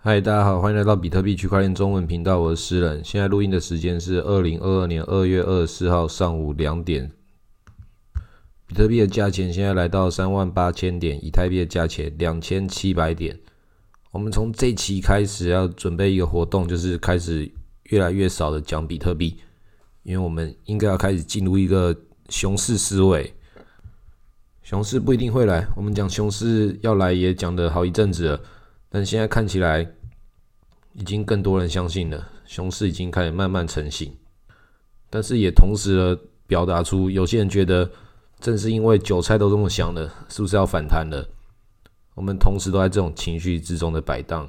嗨，大家好，欢迎来到比特币区块链中文频道，我是诗人。现在录音的时间是二零二二年二月二十四号上午两点。比特币的价钱现在来到三万八千点，以太币的价钱两千七百点。我们从这期开始要准备一个活动，就是开始越来越少的讲比特币，因为我们应该要开始进入一个熊市思维。熊市不一定会来，我们讲熊市要来也讲了好一阵子了，但现在看起来。已经更多人相信了，熊市已经开始慢慢成型，但是也同时的表达出有些人觉得，正是因为韭菜都这么想了，是不是要反弹了？我们同时都在这种情绪之中的摆荡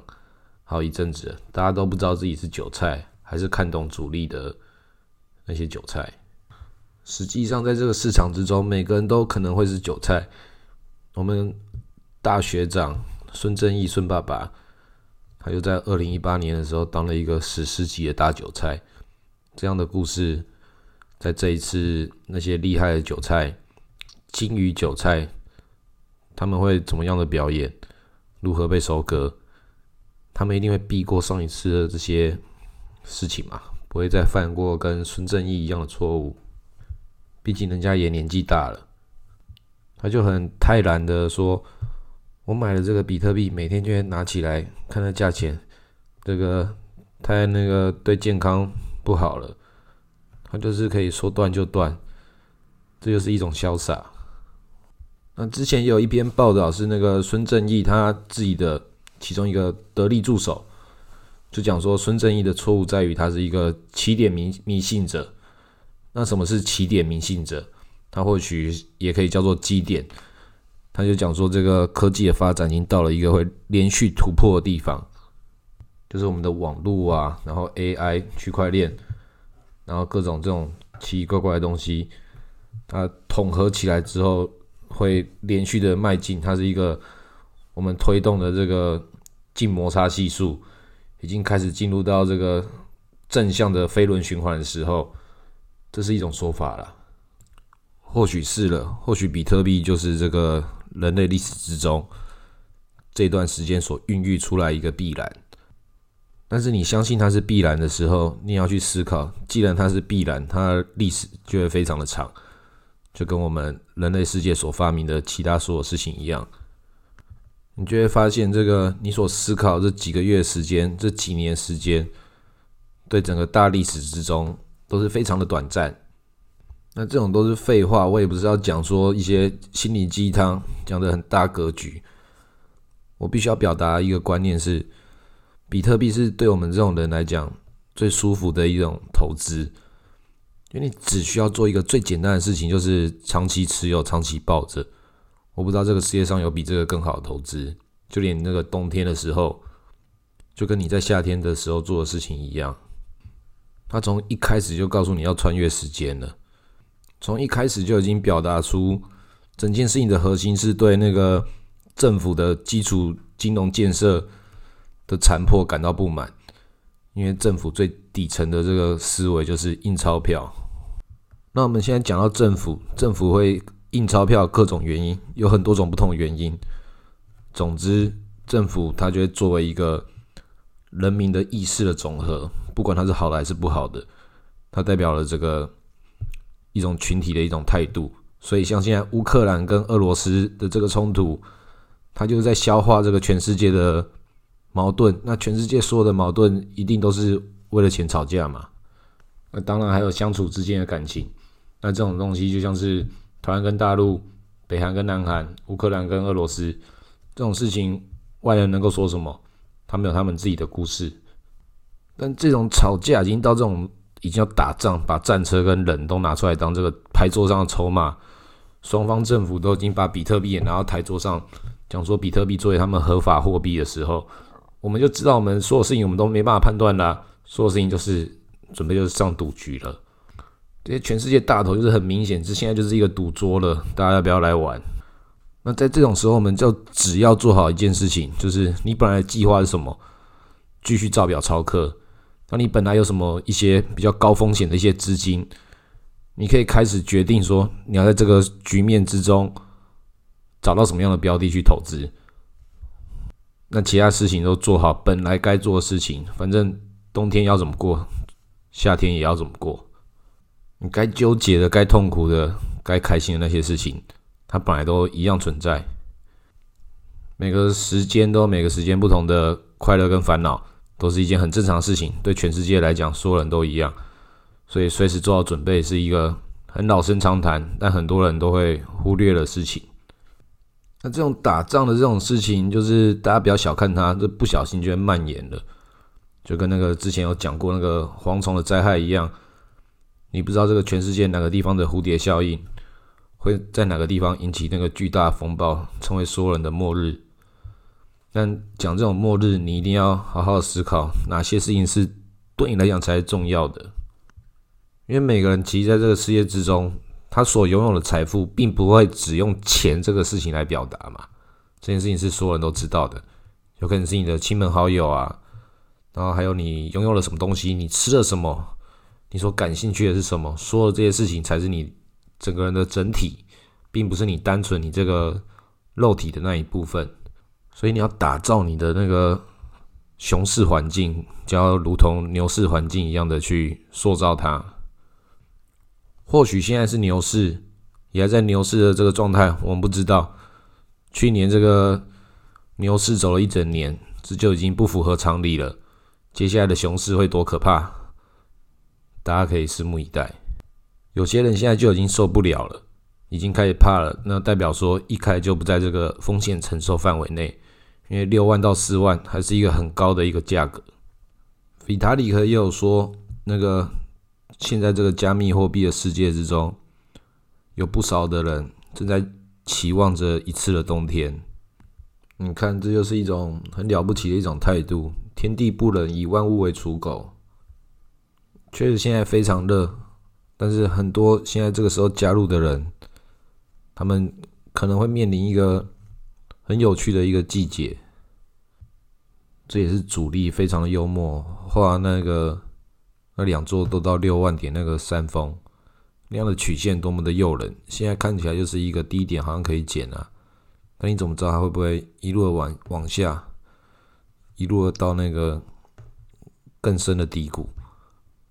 好一阵子，大家都不知道自己是韭菜还是看懂主力的那些韭菜。实际上，在这个市场之中，每个人都可能会是韭菜。我们大学长孙正义，孙爸爸。他就在二零一八年的时候当了一个史诗级的大韭菜，这样的故事，在这一次那些厉害的韭菜，金鱼韭菜，他们会怎么样的表演？如何被收割？他们一定会避过上一次的这些事情嘛？不会再犯过跟孙正义一样的错误。毕竟人家也年纪大了，他就很泰然的说。我买了这个比特币，每天就会拿起来看它价钱，这个太那个对健康不好了，它就是可以说断就断，这就是一种潇洒。那之前有一篇报道是那个孙正义他自己的其中一个得力助手，就讲说孙正义的错误在于他是一个起点迷迷信者。那什么是起点迷信者？他或许也可以叫做基点。他就讲说，这个科技的发展已经到了一个会连续突破的地方，就是我们的网络啊，然后 AI、区块链，然后各种这种奇奇怪怪的东西，它统合起来之后，会连续的迈进。它是一个我们推动的这个净摩擦系数已经开始进入到这个正向的飞轮循环的时候，这是一种说法了。或许是了，或许比特币就是这个。人类历史之中，这段时间所孕育出来一个必然，但是你相信它是必然的时候，你要去思考，既然它是必然，它历史就会非常的长，就跟我们人类世界所发明的其他所有事情一样，你就会发现，这个你所思考这几个月时间，这几年时间，对整个大历史之中都是非常的短暂。那这种都是废话，我也不是要讲说一些心理鸡汤，讲的很大格局。我必须要表达一个观念是，比特币是对我们这种人来讲最舒服的一种投资，因为你只需要做一个最简单的事情，就是长期持有、长期抱着。我不知道这个世界上有比这个更好的投资，就连那个冬天的时候，就跟你在夏天的时候做的事情一样，他从一开始就告诉你要穿越时间了。从一开始就已经表达出整件事情的核心是对那个政府的基础金融建设的残破感到不满，因为政府最底层的这个思维就是印钞票。那我们现在讲到政府，政府会印钞票，各种原因有很多种不同的原因。总之，政府它就会作为一个人民的意识的总和，不管它是好的还是不好的，它代表了这个。一种群体的一种态度，所以像现在乌克兰跟俄罗斯的这个冲突，它就是在消化这个全世界的矛盾。那全世界所有的矛盾，一定都是为了钱吵架嘛？那当然还有相处之间的感情。那这种东西就像是台湾跟大陆、北韩跟南韩、乌克兰跟俄罗斯这种事情，外人能够说什么？他们有他们自己的故事。但这种吵架已经到这种。已经要打仗，把战车跟人都拿出来当这个牌桌上的筹码。双方政府都已经把比特币也拿到台桌上，讲说比特币作为他们合法货币的时候，我们就知道我们所有事情我们都没办法判断啦。所有事情就是准备就是上赌局了。这些全世界大头就是很明显，这现在就是一个赌桌了，大家要不要来玩？那在这种时候，我们就只要做好一件事情，就是你本来的计划是什么，继续照表操课。那你本来有什么一些比较高风险的一些资金，你可以开始决定说你要在这个局面之中找到什么样的标的去投资。那其他事情都做好本来该做的事情，反正冬天要怎么过，夏天也要怎么过。你该纠结的、该痛苦的、该开心的那些事情，它本来都一样存在。每个时间都每个时间不同的快乐跟烦恼，都是一件很正常的事情。对全世界来讲，所有人都一样，所以随时做好准备是一个很老生常谈，但很多人都会忽略的事情。那这种打仗的这种事情，就是大家不要小看它，这不小心就会蔓延了，就跟那个之前有讲过那个蝗虫的灾害一样，你不知道这个全世界哪个地方的蝴蝶效应，会在哪个地方引起那个巨大风暴，成为所有人的末日。但讲这种末日，你一定要好好思考哪些事情是对你来讲才是重要的，因为每个人其实在这个世界之中。他所拥有的财富，并不会只用钱这个事情来表达嘛？这件事情是所有人都知道的，有可能是你的亲朋好友啊，然后还有你拥有了什么东西，你吃了什么，你所感兴趣的是什么，所有这些事情才是你整个人的整体，并不是你单纯你这个肉体的那一部分。所以你要打造你的那个熊市环境，就要如同牛市环境一样的去塑造它。或许现在是牛市，也还在牛市的这个状态，我们不知道。去年这个牛市走了一整年，这就已经不符合常理了。接下来的熊市会多可怕？大家可以拭目以待。有些人现在就已经受不了了，已经开始怕了，那代表说一开就不在这个风险承受范围内，因为六万到四万还是一个很高的一个价格。比塔里克也有说那个。现在这个加密货币的世界之中，有不少的人正在期望着一次的冬天。你看，这就是一种很了不起的一种态度。天地不仁，以万物为刍狗。确实，现在非常热，但是很多现在这个时候加入的人，他们可能会面临一个很有趣的一个季节。这也是主力非常的幽默，画那个。那两座都到六万点，那个山峰那样的曲线多么的诱人！现在看起来就是一个低点，好像可以减啊。那你怎么知道它会不会一路的往往下，一路的到那个更深的低谷，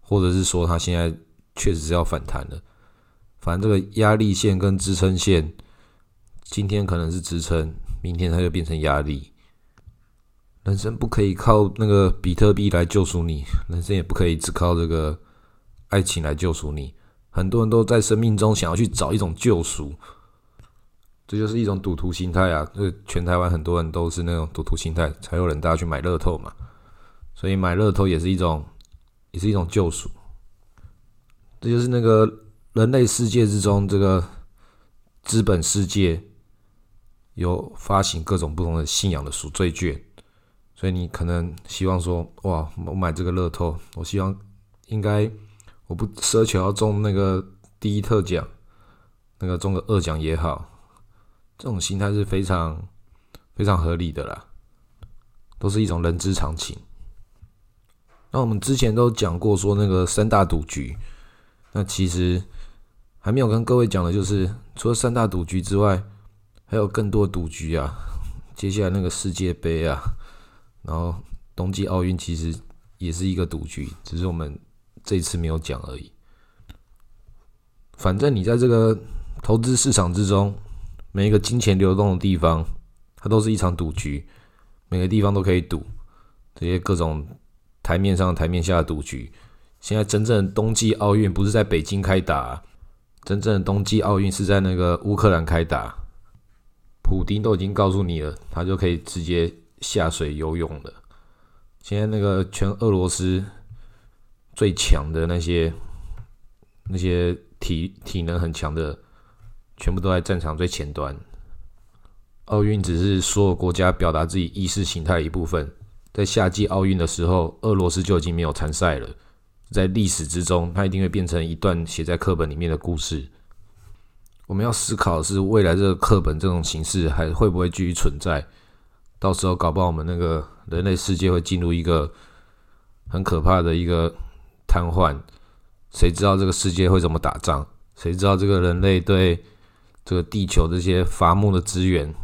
或者是说它现在确实是要反弹了？反正这个压力线跟支撑线，今天可能是支撑，明天它就变成压力。人生不可以靠那个比特币来救赎你，人生也不可以只靠这个爱情来救赎你。很多人都在生命中想要去找一种救赎，这就是一种赌徒心态啊！这全台湾很多人都是那种赌徒心态，才有人大家去买乐透嘛。所以买乐透也是一种，也是一种救赎。这就是那个人类世界之中，这个资本世界有发行各种不同的信仰的赎罪券。所以你可能希望说，哇，我买这个乐透，我希望应该我不奢求要中那个第一特奖，那个中个二奖也好，这种心态是非常非常合理的啦，都是一种人之常情。那我们之前都讲过说那个三大赌局，那其实还没有跟各位讲的就是，除了三大赌局之外，还有更多赌局啊，接下来那个世界杯啊。然后冬季奥运其实也是一个赌局，只是我们这次没有讲而已。反正你在这个投资市场之中，每一个金钱流动的地方，它都是一场赌局，每个地方都可以赌这些各种台面上、台面下的赌局。现在真正的冬季奥运不是在北京开打，真正的冬季奥运是在那个乌克兰开打。普丁都已经告诉你了，他就可以直接。下水游泳了，现在那个全俄罗斯最强的那些那些体体能很强的，全部都在战场最前端。奥运只是所有国家表达自己意识形态的一部分。在夏季奥运的时候，俄罗斯就已经没有参赛了。在历史之中，它一定会变成一段写在课本里面的故事。我们要思考的是，未来这个课本这种形式还会不会继续存在？到时候搞不好我们那个人类世界会进入一个很可怕的一个瘫痪，谁知道这个世界会怎么打仗？谁知道这个人类对这个地球这些伐木的资源、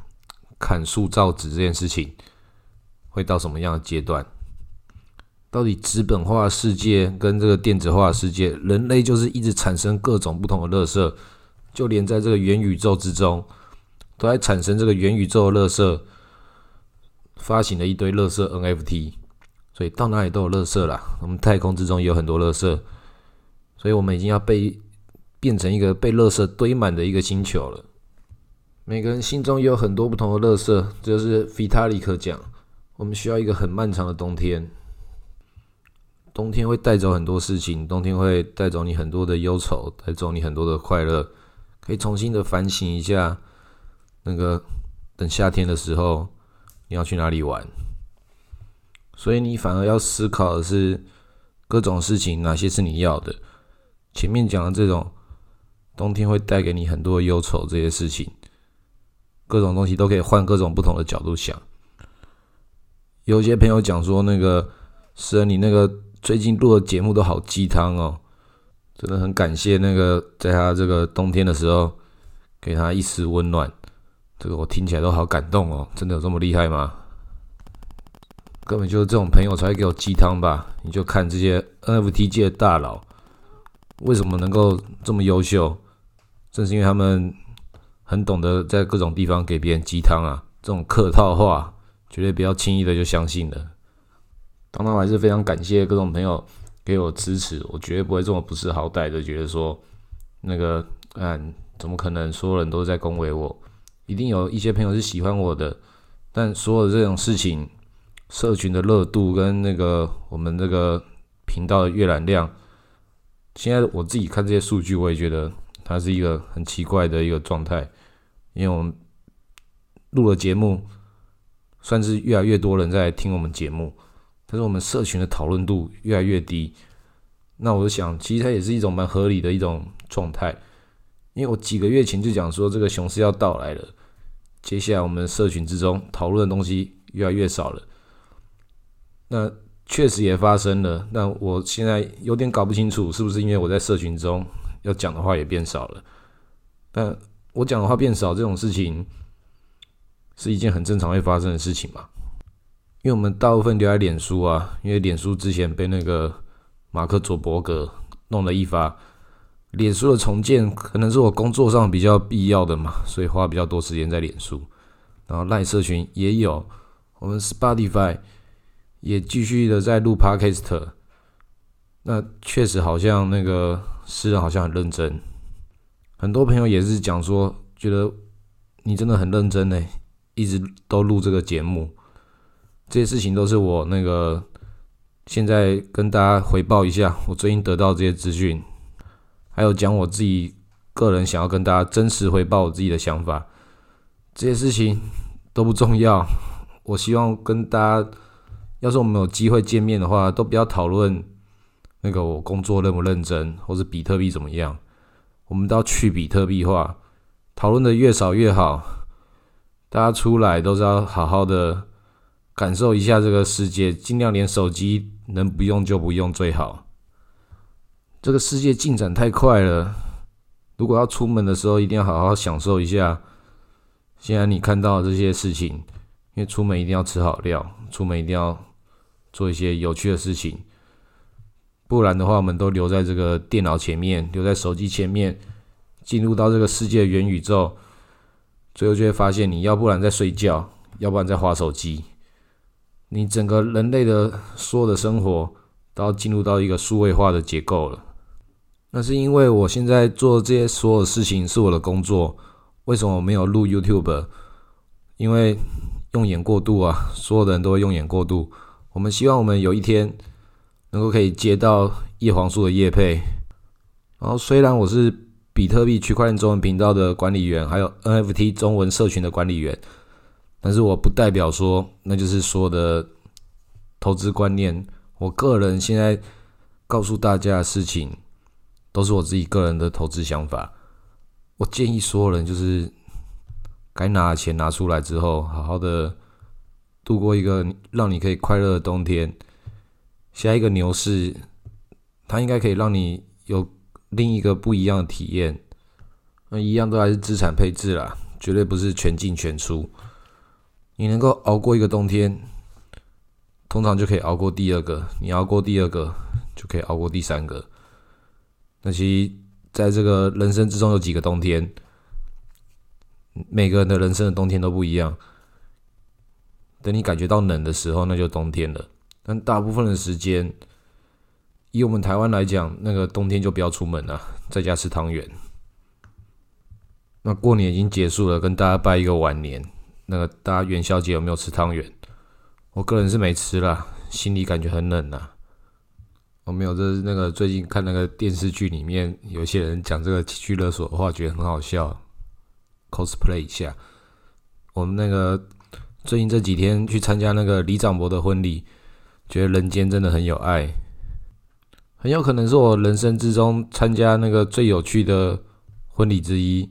砍树造纸这件事情会到什么样的阶段？到底资本化世界跟这个电子化世界，人类就是一直产生各种不同的垃圾，就连在这个元宇宙之中，都在产生这个元宇宙的垃圾，发行了一堆垃圾 NFT，所以到哪里都有垃圾啦。我们太空之中也有很多垃圾，所以我们已经要被变成一个被垃圾堆满的一个星球了。每个人心中也有很多不同的垃圾，这就是 Vitalik 讲，我们需要一个很漫长的冬天。冬天会带走很多事情，冬天会带走你很多的忧愁，带走你很多的快乐，可以重新的反省一下。那个等夏天的时候，你要去哪里玩？所以你反而要思考的是各种事情哪些是你要的。前面讲的这种冬天会带给你很多忧愁这些事情，各种东西都可以换各种不同的角度想。有些朋友讲说，那个是你那个。最近录的节目都好鸡汤哦，真的很感谢那个在他这个冬天的时候给他一丝温暖，这个我听起来都好感动哦，真的有这么厉害吗？根本就是这种朋友才会给我鸡汤吧？你就看这些 NFT 界的大佬为什么能够这么优秀，正是因为他们很懂得在各种地方给别人鸡汤啊，这种客套话绝对不要轻易的就相信了。当然，我还是非常感谢各种朋友给我支持，我绝对不会这么不识好歹的觉得说，那个，嗯，怎么可能所有人都在恭维我？一定有一些朋友是喜欢我的，但所有这种事情，社群的热度跟那个我们这个频道的阅览量，现在我自己看这些数据，我也觉得它是一个很奇怪的一个状态，因为我们录了节目，算是越来越多人在听我们节目。但是我们社群的讨论度越来越低，那我想，其实它也是一种蛮合理的一种状态。因为我几个月前就讲说，这个熊市要到来了，接下来我们社群之中讨论的东西越来越少了。那确实也发生了，那我现在有点搞不清楚，是不是因为我在社群中要讲的话也变少了？但我讲的话变少这种事情，是一件很正常会发生的事情嘛？因为我们大部分留在脸书啊，因为脸书之前被那个马克·佐伯格弄了一发，脸书的重建可能是我工作上比较必要的嘛，所以花比较多时间在脸书。然后赖社群也有，我们 Spotify 也继续的在录 Podcast。那确实好像那个诗人好像很认真，很多朋友也是讲说，觉得你真的很认真呢，一直都录这个节目。这些事情都是我那个现在跟大家回报一下，我最近得到这些资讯，还有讲我自己个人想要跟大家真实回报我自己的想法。这些事情都不重要，我希望跟大家，要是我们有机会见面的话，都不要讨论那个我工作认不认真，或是比特币怎么样，我们都要去比特币化，讨论的越少越好。大家出来都是要好好的。感受一下这个世界，尽量连手机能不用就不用最好。这个世界进展太快了，如果要出门的时候，一定要好好享受一下。现在你看到这些事情，因为出门一定要吃好料，出门一定要做一些有趣的事情，不然的话，我们都留在这个电脑前面，留在手机前面，进入到这个世界元宇宙，最后就会发现，你要不然在睡觉，要不然在划手机。你整个人类的所有的生活都要进入到一个数位化的结构了。那是因为我现在做这些所有事情是我的工作。为什么我没有录 YouTube？因为用眼过度啊，所有的人都会用眼过度。我们希望我们有一天能够可以接到叶黄素的叶配。然后虽然我是比特币区块链中文频道的管理员，还有 NFT 中文社群的管理员。但是我不代表说，那就是说的投资观念。我个人现在告诉大家的事情，都是我自己个人的投资想法。我建议所有人就是该拿的钱拿出来之后，好好的度过一个让你可以快乐的冬天。下一个牛市，它应该可以让你有另一个不一样的体验。那一样都还是资产配置啦，绝对不是全进全出。你能够熬过一个冬天，通常就可以熬过第二个。你熬过第二个，就可以熬过第三个。那其实在这个人生之中有几个冬天，每个人的人生的冬天都不一样。等你感觉到冷的时候，那就冬天了。但大部分的时间，以我们台湾来讲，那个冬天就不要出门了，在家吃汤圆。那过年已经结束了，跟大家拜一个晚年。那个大家元宵节有没有吃汤圆？我个人是没吃啦，心里感觉很冷呐。我没有，这是那个最近看那个电视剧里面，有些人讲这个情绪勒索的话，觉得很好笑，cosplay 一下。我们那个最近这几天去参加那个李长博的婚礼，觉得人间真的很有爱，很有可能是我人生之中参加那个最有趣的婚礼之一。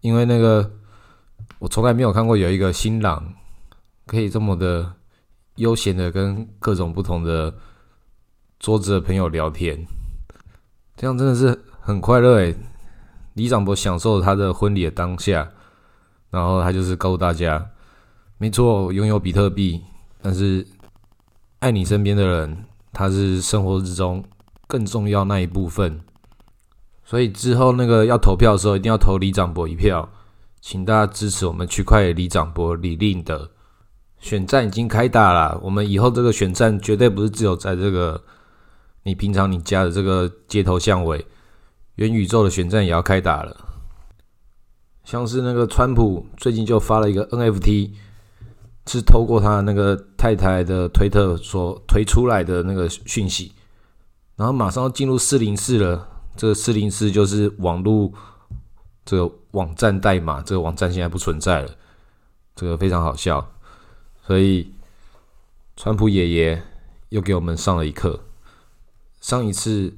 因为那个，我从来没有看过有一个新郎可以这么的悠闲的跟各种不同的桌子的朋友聊天，这样真的是很快乐诶。李长博享受他的婚礼的当下，然后他就是告诉大家，没错，拥有比特币，但是爱你身边的人，他是生活之中更重要那一部分。所以之后那个要投票的时候，一定要投李长博一票，请大家支持我们区块李长博李令的选战已经开打了。我们以后这个选战绝对不是只有在这个你平常你家的这个街头巷尾，元宇宙的选战也要开打了。像是那个川普最近就发了一个 NFT，是透过他那个太太的推特所推出来的那个讯息，然后马上要进入四零四了。这个四零四就是网络这个网站代码，这个网站现在不存在了，这个非常好笑。所以，川普爷爷又给我们上了一课。上一次，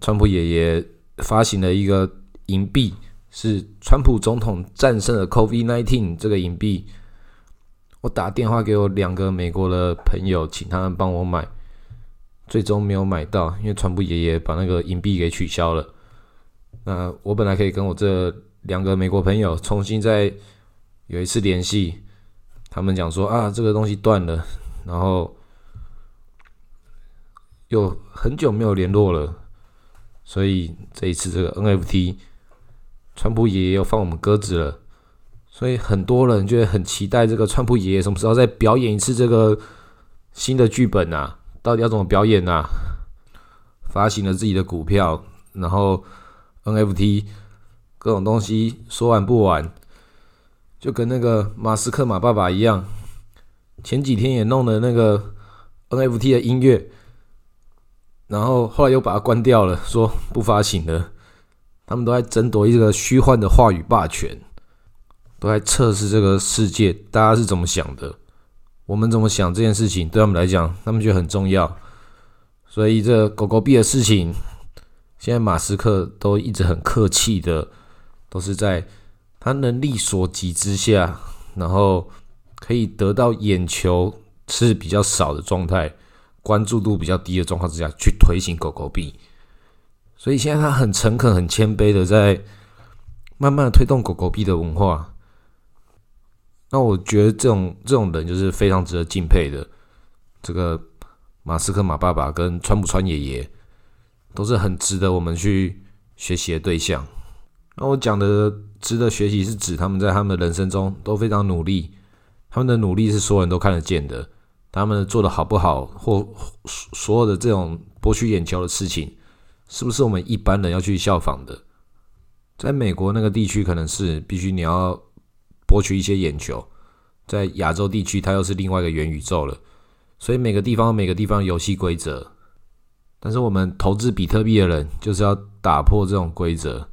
川普爷爷发行了一个银币，是川普总统战胜了 COVID-19 这个银币。我打电话给我两个美国的朋友，请他们帮我买。最终没有买到，因为川普爷爷把那个银币给取消了。那我本来可以跟我这两个美国朋友重新再有一次联系，他们讲说啊，这个东西断了，然后又很久没有联络了，所以这一次这个 NFT，川普爷爷又放我们鸽子了，所以很多人就会很期待这个川普爷爷什么时候再表演一次这个新的剧本啊。到底要怎么表演呢？发行了自己的股票，然后 NFT 各种东西说完不完，就跟那个马斯克马爸爸一样，前几天也弄了那个 NFT 的音乐，然后后来又把它关掉了，说不发行了。他们都在争夺一个虚幻的话语霸权，都在测试这个世界，大家是怎么想的？我们怎么想这件事情，对他们来讲，他们觉得很重要。所以这狗狗币的事情，现在马斯克都一直很客气的，都是在他能力所及之下，然后可以得到眼球是比较少的状态，关注度比较低的状况之下去推行狗狗币。所以现在他很诚恳、很谦卑的在慢慢的推动狗狗币的文化。那我觉得这种这种人就是非常值得敬佩的。这个马斯克马爸爸跟川普川爷爷都是很值得我们去学习的对象。那我讲的值得学习是指他们在他们的人生中都非常努力，他们的努力是所有人都看得见的。他们做的好不好，或所有的这种博取眼球的事情，是不是我们一般人要去效仿的？在美国那个地区，可能是必须你要。博取一些眼球，在亚洲地区，它又是另外一个元宇宙了。所以每个地方每个地方游戏规则，但是我们投资比特币的人就是要打破这种规则。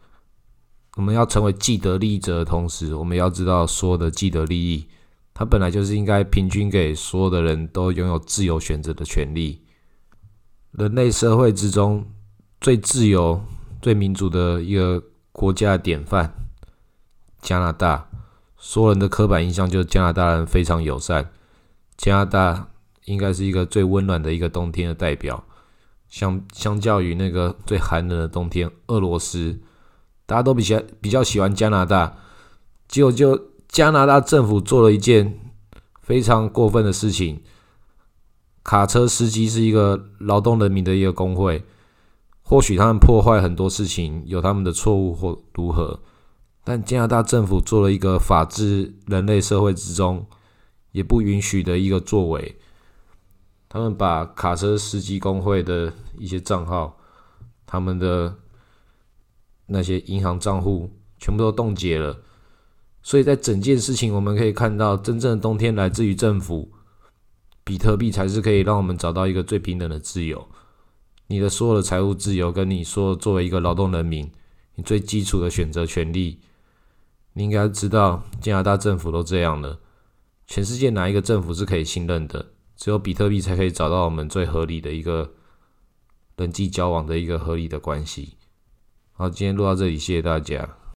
我们要成为既得利益者的同时，我们要知道所有的既得利益，它本来就是应该平均给所有的人都拥有自由选择的权利。人类社会之中最自由、最民主的一个国家的典范——加拿大。所有人的刻板印象就是加拿大人非常友善，加拿大应该是一个最温暖的一个冬天的代表。相相较于那个最寒冷的冬天，俄罗斯大家都比较比较喜欢加拿大。结果就加拿大政府做了一件非常过分的事情，卡车司机是一个劳动人民的一个工会，或许他们破坏很多事情有他们的错误或如何，但加拿大政府做了一个法治人类社会之中也不允许的一个作为，他们把卡车司机工会的一些账号，他们的那些银行账户全部都冻结了，所以在整件事情我们可以看到，真正的冬天来自于政府。比特币才是可以让我们找到一个最平等的自由。你的所有的财务自由，跟你说作为一个劳动人民，你最基础的选择权利，你应该知道，加拿大政府都这样了。全世界哪一个政府是可以信任的？只有比特币才可以找到我们最合理的一个人际交往的一个合理的关系。好，今天录到这里，谢谢大家。